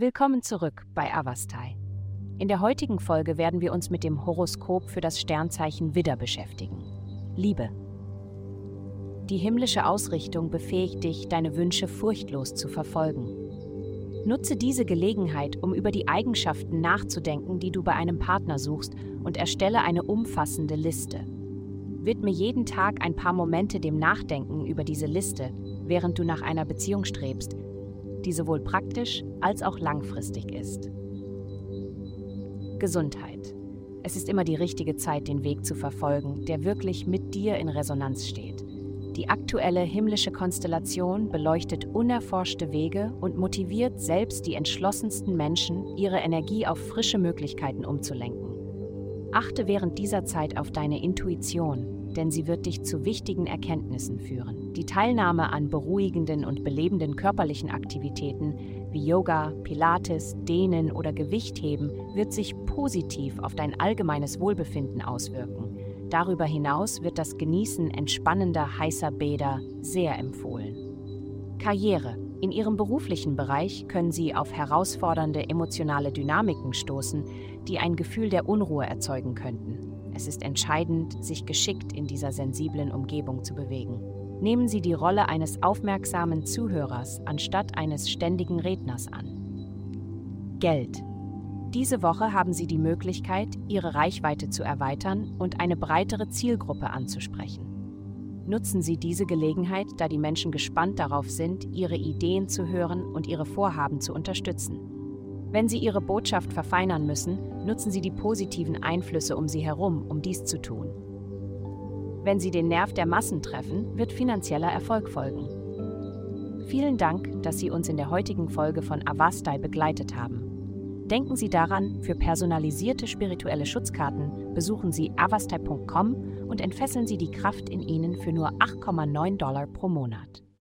Willkommen zurück bei Avastai. In der heutigen Folge werden wir uns mit dem Horoskop für das Sternzeichen Widder beschäftigen. Liebe. Die himmlische Ausrichtung befähigt dich, deine Wünsche furchtlos zu verfolgen. Nutze diese Gelegenheit, um über die Eigenschaften nachzudenken, die du bei einem Partner suchst, und erstelle eine umfassende Liste. Widme jeden Tag ein paar Momente dem Nachdenken über diese Liste, während du nach einer Beziehung strebst, die sowohl praktisch als auch langfristig ist. Gesundheit. Es ist immer die richtige Zeit, den Weg zu verfolgen, der wirklich mit dir in Resonanz steht. Die aktuelle himmlische Konstellation beleuchtet unerforschte Wege und motiviert selbst die entschlossensten Menschen, ihre Energie auf frische Möglichkeiten umzulenken. Achte während dieser Zeit auf deine Intuition, denn sie wird dich zu wichtigen Erkenntnissen führen. Die Teilnahme an beruhigenden und belebenden körperlichen Aktivitäten wie Yoga, Pilates, Dehnen oder Gewichtheben wird sich positiv auf dein allgemeines Wohlbefinden auswirken. Darüber hinaus wird das Genießen entspannender heißer Bäder sehr empfohlen. Karriere. In Ihrem beruflichen Bereich können Sie auf herausfordernde emotionale Dynamiken stoßen, die ein Gefühl der Unruhe erzeugen könnten. Es ist entscheidend, sich geschickt in dieser sensiblen Umgebung zu bewegen. Nehmen Sie die Rolle eines aufmerksamen Zuhörers anstatt eines ständigen Redners an. Geld. Diese Woche haben Sie die Möglichkeit, Ihre Reichweite zu erweitern und eine breitere Zielgruppe anzusprechen. Nutzen Sie diese Gelegenheit, da die Menschen gespannt darauf sind, Ihre Ideen zu hören und Ihre Vorhaben zu unterstützen. Wenn Sie Ihre Botschaft verfeinern müssen, nutzen Sie die positiven Einflüsse um Sie herum, um dies zu tun. Wenn Sie den Nerv der Massen treffen, wird finanzieller Erfolg folgen. Vielen Dank, dass Sie uns in der heutigen Folge von Avastai begleitet haben. Denken Sie daran, für personalisierte spirituelle Schutzkarten besuchen Sie avastai.com und entfesseln Sie die Kraft in Ihnen für nur 8,9 Dollar pro Monat.